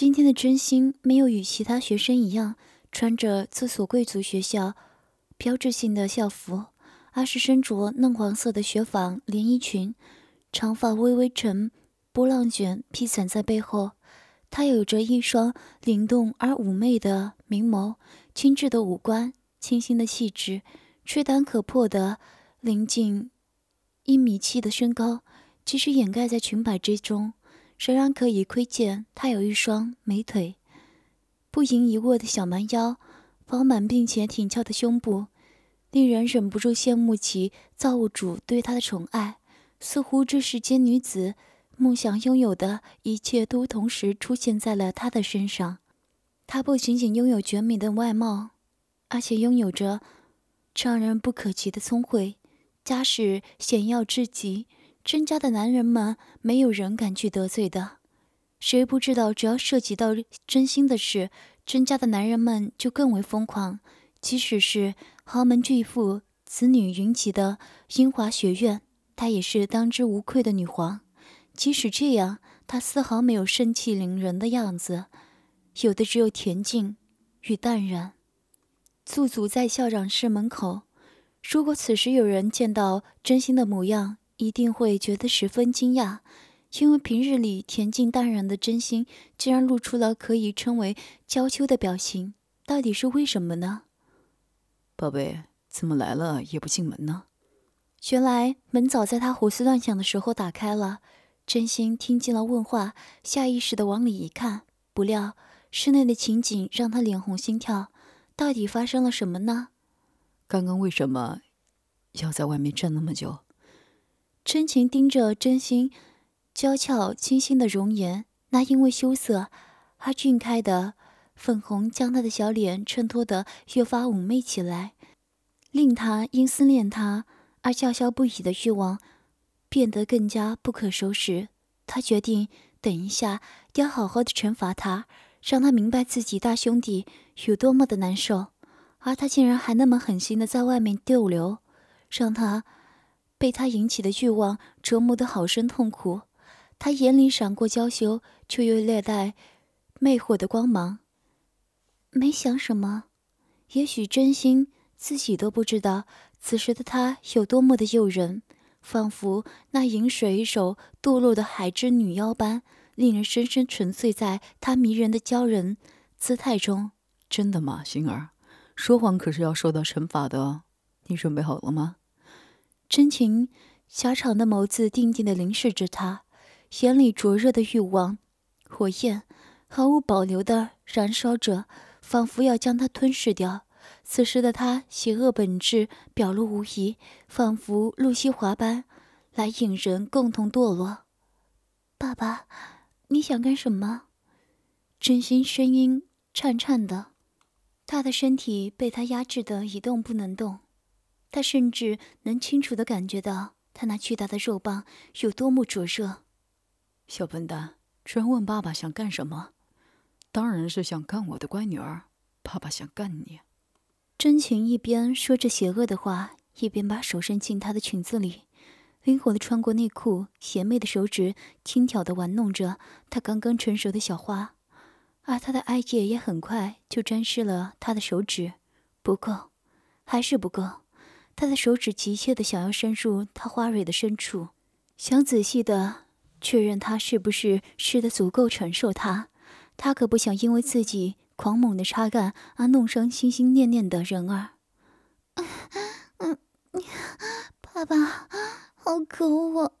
今天的真心没有与其他学生一样穿着这所贵族学校标志性的校服，而是身着嫩黄色的雪纺连衣裙，长发微微呈波浪卷披散在背后。她有着一双灵动而妩媚的明眸，精致的五官，清新的气质，吹弹可破的临近一米七的身高，即使掩盖在裙摆之中，仍然可以窥见她有一双美腿，不盈一握的小蛮腰，饱满并且挺翘的胸部，令人忍不住羡慕起造物主对她的宠爱，似乎这世间女子。梦想拥有的一切都同时出现在了他的身上。他不仅仅拥有绝美的外貌，而且拥有着让人不可及的聪慧，家世显耀至极。甄家的男人们没有人敢去得罪的。谁不知道，只要涉及到真心的事，甄家的男人们就更为疯狂。即使是豪门巨富、子女云集的英华学院，她也是当之无愧的女皇。即使这样，她丝毫没有盛气凌人的样子，有的只有恬静与淡然。驻足在校长室门口，如果此时有人见到真心的模样，一定会觉得十分惊讶，因为平日里恬静淡然的真心，竟然露出了可以称为娇羞的表情。到底是为什么呢？宝贝，怎么来了也不进门呢？原来门早在他胡思乱想的时候打开了。真心听见了问话，下意识的往里一看，不料室内的情景让他脸红心跳。到底发生了什么呢？刚刚为什么要在外面站那么久？真情盯着真心娇俏清新的容颜，那因为羞涩而晕开的粉红，将他的小脸衬托得越发妩媚起来，令他因思念他而叫嚣不已的欲望。变得更加不可收拾。他决定等一下要好好的惩罚他，让他明白自己大兄弟有多么的难受。而他竟然还那么狠心的在外面逗留，让他被他引起的欲望折磨得好生痛苦。他眼里闪过娇羞，却又略带魅惑的光芒。没想什么，也许真心自己都不知道，此时的他有多么的诱人。仿佛那饮水一首堕落的海之女妖般，令人深深沉醉在她迷人的娇人姿态中。真的吗，星儿？说谎可是要受到惩罚的。你准备好了吗？真情狭长的眸子定定地凝视着他，眼里灼热的欲望火焰毫无保留地燃烧着，仿佛要将他吞噬掉。此时的他，邪恶本质表露无遗，仿佛路西华般，来引人共同堕落。爸爸，你想干什么？真心声音颤颤的，他的身体被他压制的一动不能动，他甚至能清楚地感觉到他那巨大的肉棒有多么灼热。小笨蛋，居然问爸爸想干什么？当然是想干我的乖女儿。爸爸想干你。真情一边说着邪恶的话，一边把手伸进她的裙子里，灵活地穿过内裤，邪魅的手指轻佻地玩弄着她刚刚成熟的小花，而他的爱液也很快就沾湿了他的手指。不够，还是不够。他的手指急切的想要伸入她花蕊的深处，想仔细的确认她是不是吃的足够承受他。他可不想因为自己。狂猛的插干，而弄伤心心念念的人儿。爸爸，好可恶！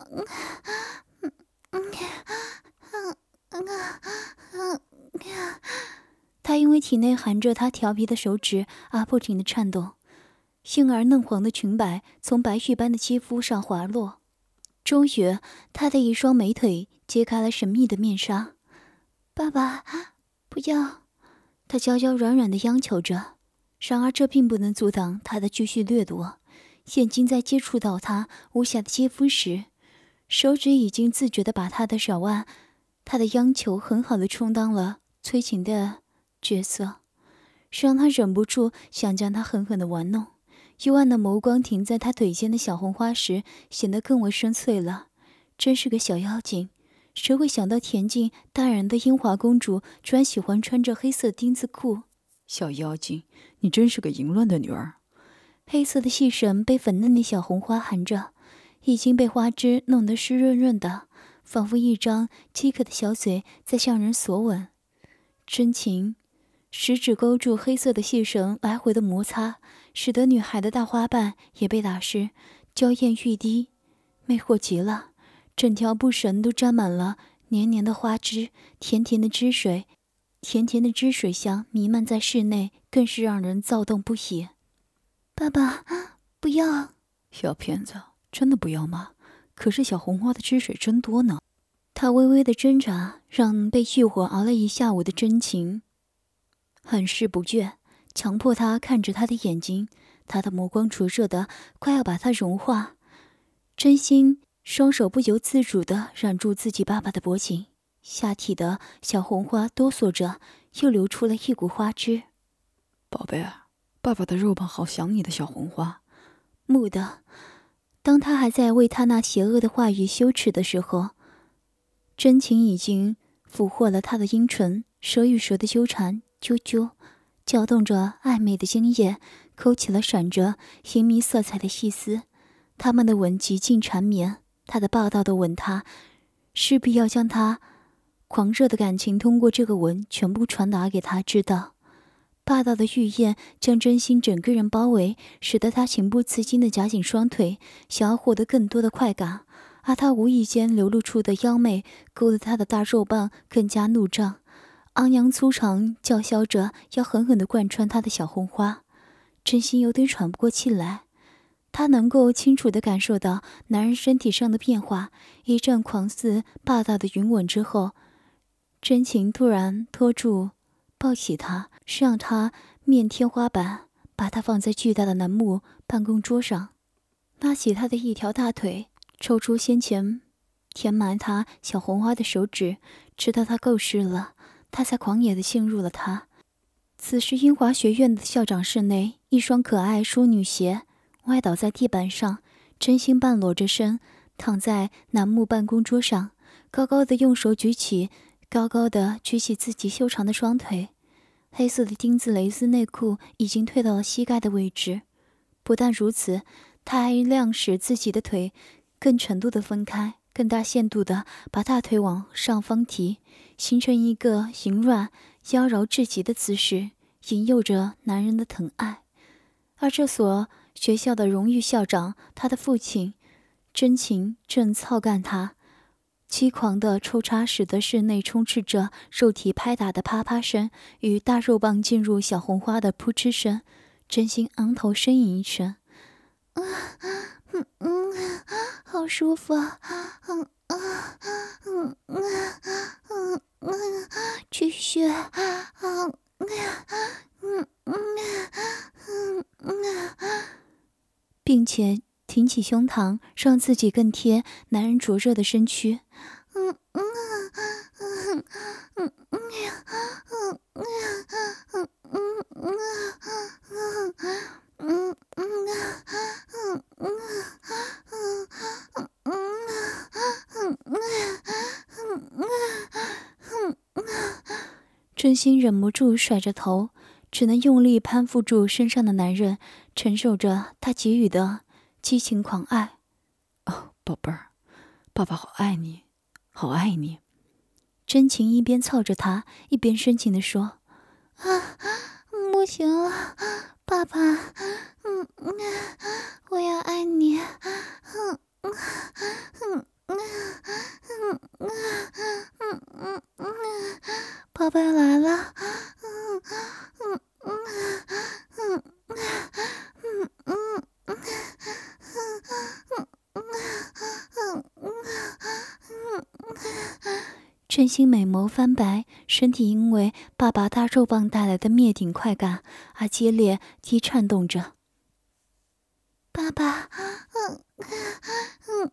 他因为体内含着他调皮的手指而不停的颤动，杏儿嫩黄的裙摆从白玉般的肌肤上滑落，终于，她的一双美腿揭开了神秘的面纱。爸爸，不要！他娇娇软软的央求着，然而这并不能阻挡他的继续掠夺。眼睛在接触到他无瑕的肌肤时，手指已经自觉地把他的手腕。他的央求很好的充当了催情的角色，让他忍不住想将他狠狠地玩弄。幽暗的眸光停在他腿间的小红花时，显得更为深邃了。真是个小妖精，谁会想到恬静淡然的英华公主，居然喜欢穿着黑色丁字裤？小妖精，你真是个淫乱的女儿！黑色的细绳被粉嫩的小红花含着，已经被花枝弄得湿润润的，仿佛一张饥渴的小嘴在向人索吻。真情，食指勾住黑色的细绳，来回的摩擦，使得女孩的大花瓣也被打湿，娇艳欲滴，魅惑极了。整条布绳都沾满了黏黏的花汁，甜甜的汁水，甜甜的汁水香弥漫在室内，更是让人躁动不已。爸爸，不要！小骗子，真的不要吗？可是小红花的汁水真多呢。他微微的挣扎，让被欲火熬了一下午的真情很是不倦，强迫他看着他的眼睛，他的目光灼热的快要把他融化，真心。双手不由自主的揽住自己爸爸的脖颈，下体的小红花哆嗦着，又流出了一股花汁。宝贝啊，爸爸的肉棒好想你的小红花。木的，当他还在为他那邪恶的话语羞耻的时候，真情已经俘获了他的阴唇，蛇与蛇的纠缠，啾啾，搅动着暧昧的精液，勾起了闪着银迷色彩的细丝。他们的吻极尽缠绵。他的霸道的吻，他势必要将他狂热的感情通过这个吻全部传达给他知道。霸道的欲焰将真心整个人包围，使得他情不自禁的夹紧双腿，想要获得更多的快感。而他无意间流露出的妖媚，勾得他的大肉棒更加怒胀，昂扬粗长，叫嚣着要狠狠地贯穿他的小红花。真心有点喘不过气来。他能够清楚地感受到男人身体上的变化。一阵狂肆霸道的云吻之后，真情突然拖住、抱起他，让他面天花板，把他放在巨大的楠木办公桌上，拉起他的一条大腿，抽出先前填满他小红花的手指，直到他够湿了，他才狂野地陷入了他。此时，英华学院的校长室内，一双可爱淑女鞋。歪倒在地板上，真心半裸着身躺在楠木办公桌上，高高的用手举起，高高的举起自己修长的双腿。黑色的丁字蕾丝内裤已经退到了膝盖的位置。不但如此，他还量使自己的腿更程度的分开，更大限度的把大腿往上方提，形成一个淫乱妖娆至极的姿势，引诱着男人的疼爱。而这所。学校的荣誉校长，他的父亲真情正操干他，凄狂的抽插使得室内充斥着肉体拍打的啪啪声与大肉棒进入小红花的扑哧声。真心昂头呻吟一声：“啊，嗯嗯，好舒服啊，嗯啊，嗯嗯嗯嗯，继续啊，嗯嗯嗯嗯嗯。”并且挺起胸膛，让自己更贴男人灼热的身躯。嗯嗯嗯嗯嗯真心忍不住甩着头，只能用力攀附住身上的男人，承受着他给予的激情狂爱。哦，宝贝儿，爸爸好爱你，好爱你！真情一边操着他，一边深情的说：“啊，不行了，爸爸，嗯，我要爱你，嗯嗯嗯。”宝贝来了，嗯嗯。”真心美眸翻白，身体因为爸爸大肉棒带来的灭顶快感而激烈地颤动着。爸爸，嗯嗯嗯，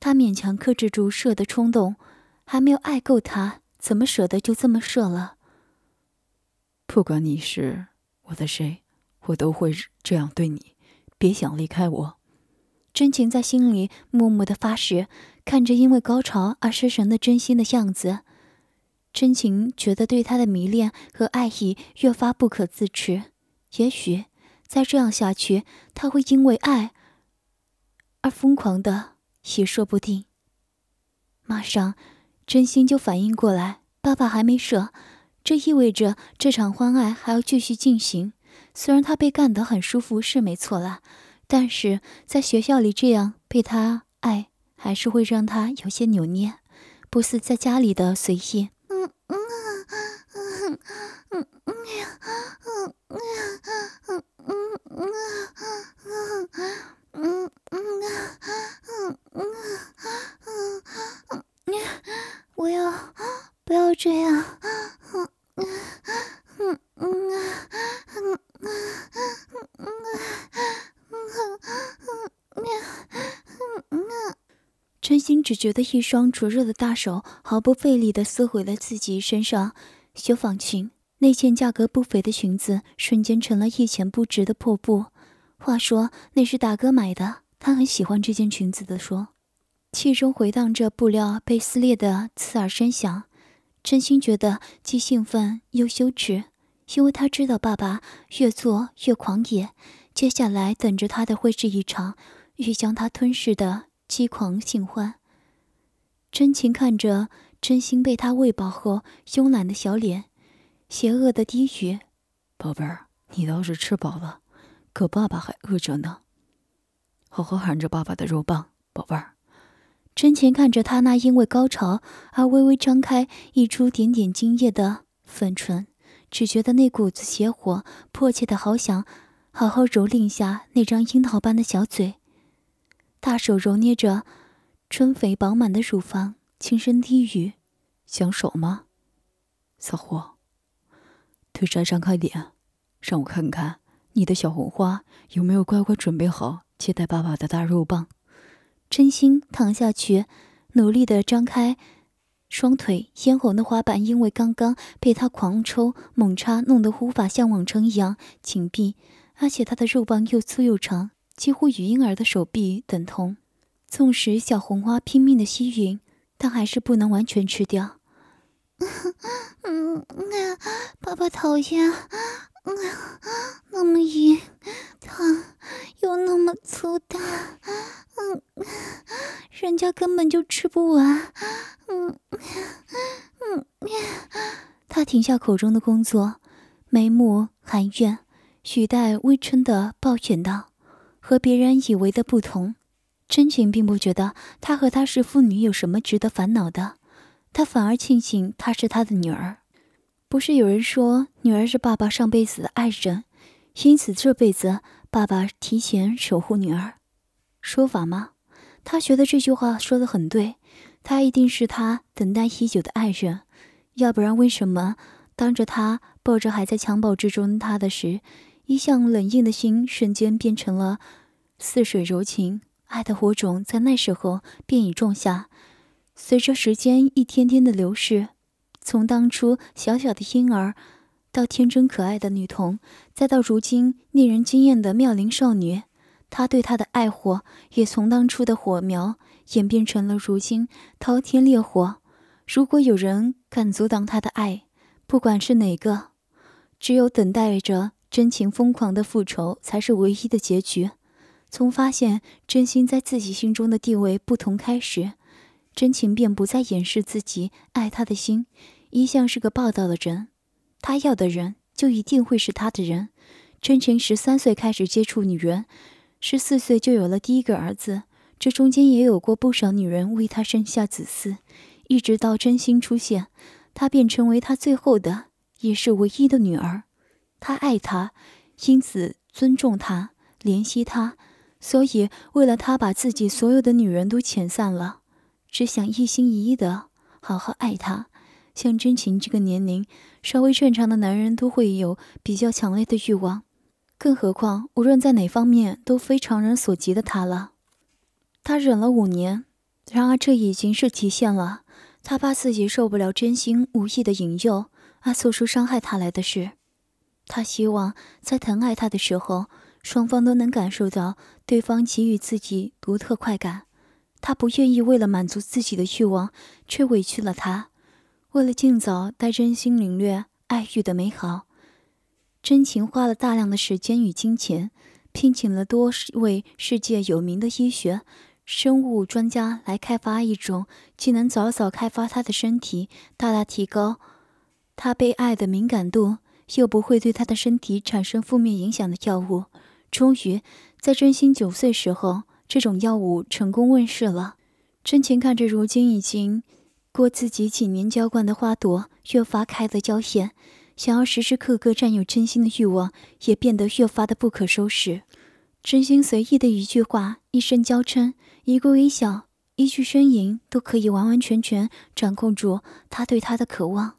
他勉强克制住射的冲动，还没有爱够他，怎么舍得就这么射了？不管你是我的谁，我都会这样对你。别想离开我。真情在心里默默的发誓，看着因为高潮而失神的真心的样子。真情觉得对他的迷恋和爱意越发不可自持，也许再这样下去，他会因为爱而疯狂的，也说不定。马上，真心就反应过来，爸爸还没射，这意味着这场欢爱还要继续进行。虽然他被干得很舒服是没错啦，但是在学校里这样被他爱，还是会让他有些扭捏，不似在家里的随意。不要，不要这样。真心只觉得一双灼热的大手毫不费力地撕毁了自己身上雪纺裙，那件价格不菲的裙子瞬间成了一钱不值的破布。话说那是大哥买的，他很喜欢这件裙子的。说，气中回荡着布料被撕裂的刺耳声响。真心觉得既兴奋又羞耻，因为他知道爸爸越做越狂野，接下来等着他的会是一场欲将他吞噬的激狂性欢。真情看着真心被他喂饱后慵懒的小脸，邪恶的低语：“宝贝儿，你倒是吃饱了，可爸爸还饿着呢，好好含着爸爸的肉棒，宝贝儿。”真情看着他那因为高潮而微微张开、溢出点点精液的粉唇，只觉得那股子邪火，迫切的好想好好蹂躏下那张樱桃般的小嘴。大手揉捏着春肥饱满的乳房，轻声低语：“想手吗，骚货？腿再张开点，让我看看你的小红花有没有乖乖准备好接待爸爸的大肉棒。”真心躺下去，努力的张开双腿，嫣红的花瓣因为刚刚被他狂抽猛插，弄得无法像往常一样紧闭，而且他的肉棒又粗又长，几乎与婴儿的手臂等同。纵使小红花拼命的吸吮，但还是不能完全吃掉。嗯，爸爸讨厌，嗯那么硬，疼，又那么粗大。嗯，人家根本就吃不完。嗯嗯，他停下口中的工作，眉目含怨，语带微嗔的抱怨道：“和别人以为的不同，真情并不觉得他和他是父女有什么值得烦恼的，他反而庆幸她是他的女儿。不是有人说女儿是爸爸上辈子的爱人，因此这辈子爸爸提前守护女儿。”说法吗？他觉得这句话说的很对，他一定是他等待已久的爱人，要不然为什么当着他抱着还在襁褓之中他的时，一向冷硬的心瞬间变成了似水柔情？爱的火种在那时候便已种下，随着时间一天天的流逝，从当初小小的婴儿，到天真可爱的女童，再到如今令人惊艳的妙龄少女。他对她的爱火，也从当初的火苗演变成了如今滔天烈火。如果有人敢阻挡他的爱，不管是哪个，只有等待着真情疯狂的复仇，才是唯一的结局。从发现真心在自己心中的地位不同开始，真情便不再掩饰自己爱他的心，一向是个霸道的人。他要的人，就一定会是他的人。真情十三岁开始接触女人。十四岁就有了第一个儿子，这中间也有过不少女人为他生下子嗣，一直到真心出现，他便成为他最后的，也是唯一的女儿。他爱她，因此尊重她，怜惜她，所以为了他把自己所有的女人都遣散了，只想一心一意的好好爱她，像真情这个年龄，稍微正常的男人都会有比较强烈的欲望，更何况无论在哪方面都非常人所及的他了。他忍了五年，然而这已经是极限了。他怕自己受不了真心无意的引诱而做出伤害他来的事。他希望在疼爱他的时候，双方都能感受到对方给予自己独特快感。他不愿意为了满足自己的欲望，却委屈了他。为了尽早带真心领略爱欲的美好，真情花了大量的时间与金钱，聘请了多位世界有名的医学、生物专家来开发一种既能早早开发他的身体，大大提高他被爱的敏感度，又不会对他的身体产生负面影响的药物。终于，在真心九岁时候，这种药物成功问世了。真情看着如今已经。过自己几年浇灌的花朵越发开得娇艳，想要时时刻刻占有真心的欲望也变得越发的不可收拾。真心随意的一句话、一声娇嗔、一个微笑、一句呻吟，都可以完完全全掌控住他对她的渴望。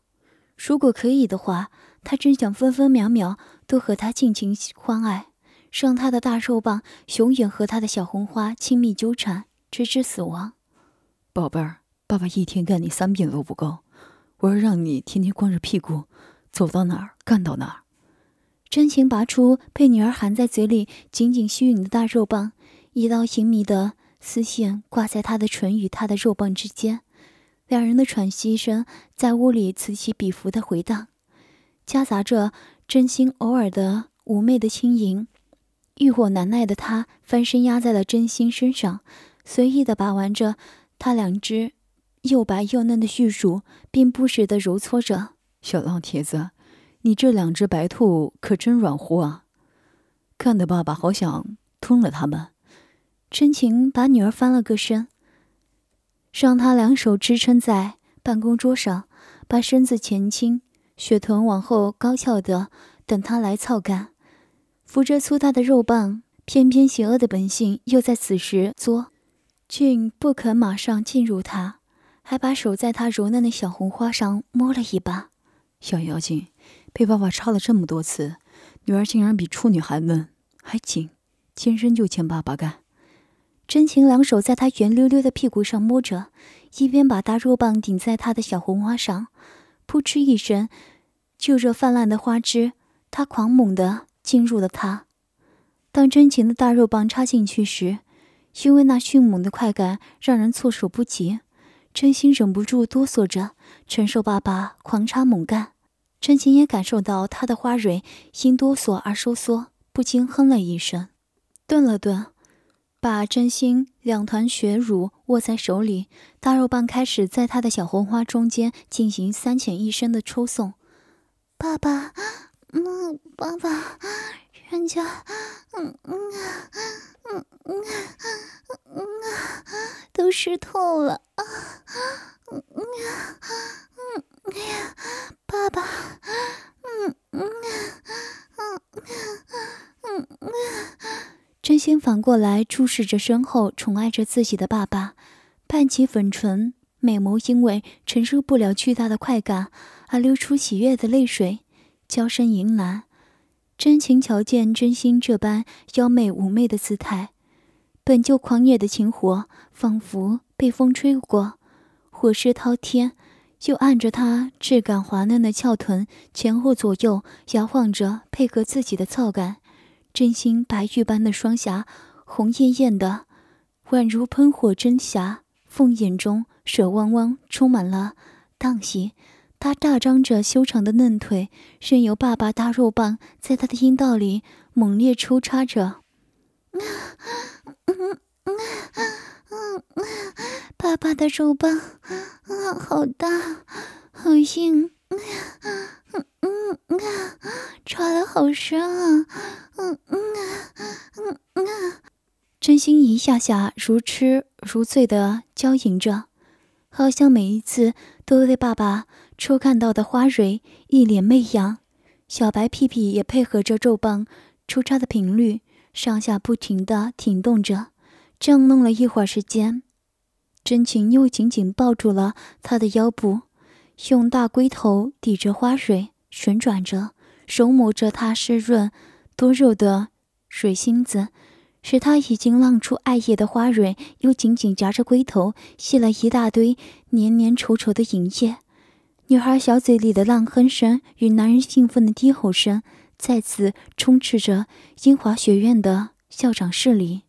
如果可以的话，他真想分分秒秒都和她尽情欢爱，让他的大肉棒永远和他的小红花亲密纠缠，直至死亡。宝贝儿。爸爸一天干你三遍都不够，我要让你天天光着屁股走到哪儿干到哪儿。真情拔出被女儿含在嘴里紧紧吸吮的大肉棒，一道隐秘的丝线挂在他的唇与他的肉棒之间，两人的喘息声在屋里此起彼伏的回荡，夹杂着真心偶尔的妩媚的轻吟。欲火难耐的他翻身压在了真心身上，随意的把玩着他两只。又白又嫩的玉乳，并不时的揉搓着。小浪蹄子，你这两只白兔可真软乎啊！看得爸爸好想吞了它们。真情把女儿翻了个身，让她两手支撑在办公桌上，把身子前倾，血臀往后高翘的，等他来操干。扶着粗大的肉棒，偏偏邪恶的本性又在此时作，俊不肯马上进入他。还把手在他柔嫩的小红花上摸了一把。小妖精，被爸爸插了这么多次，女儿竟然比处女还嫩还紧，天生就欠爸爸干。真情两手在他圆溜溜的屁股上摸着，一边把大肉棒顶在她的小红花上，扑哧一声，就着泛滥的花枝，他狂猛地进入了他。当真情的大肉棒插进去时，因为那迅猛的快感，让人措手不及。真心忍不住哆嗦着，承受爸爸狂插猛干。真情也感受到他的花蕊因哆嗦而收缩，不禁哼了一声，顿了顿，把真心两团血乳握在手里，大肉棒开始在他的小红花中间进行三浅一深的抽送。爸爸，嗯，爸爸，人家，嗯嗯嗯嗯嗯都湿透了啊！嗯嗯嗯嗯，爸爸，嗯嗯嗯嗯嗯，真心反过来注视着身后宠爱着自己的爸爸，半起粉唇，美眸因为承受不了巨大的快感而流出喜悦的泪水，娇声吟喃。真情瞧见真心这般妖媚妩媚的姿态。本就狂野的情火，仿佛被风吹过，火势滔天，又按着他质感滑嫩的翘臀前后左右摇晃着，配合自己的操感。真心白玉般的双颊，红艳艳的，宛如喷火真霞，凤眼中水汪汪，充满了荡意。他大张着修长的嫩腿，任由爸爸大肉棒在他的阴道里猛烈抽插着。爸爸的肉棒啊，好大，好硬，嗯嗯嗯嗯，插的好深啊，嗯嗯嗯嗯，真心一下下如痴如醉的娇吟着，好像每一次都对爸爸初看到的花蕊一脸媚样，小白屁屁也配合着肉棒出插的频率。上下不停地挺动着，这样弄了一会儿时间，真情又紧紧抱住了他的腰部，用大龟头抵着花蕊旋转着，手摸着它湿润多肉的水心子，使它已经浪出艾叶的花蕊又紧紧夹着龟头，吸了一大堆黏黏稠稠的银液。女孩小嘴里的浪哼声与男人兴奋的低吼声，再次充斥着英华学院的校长室里。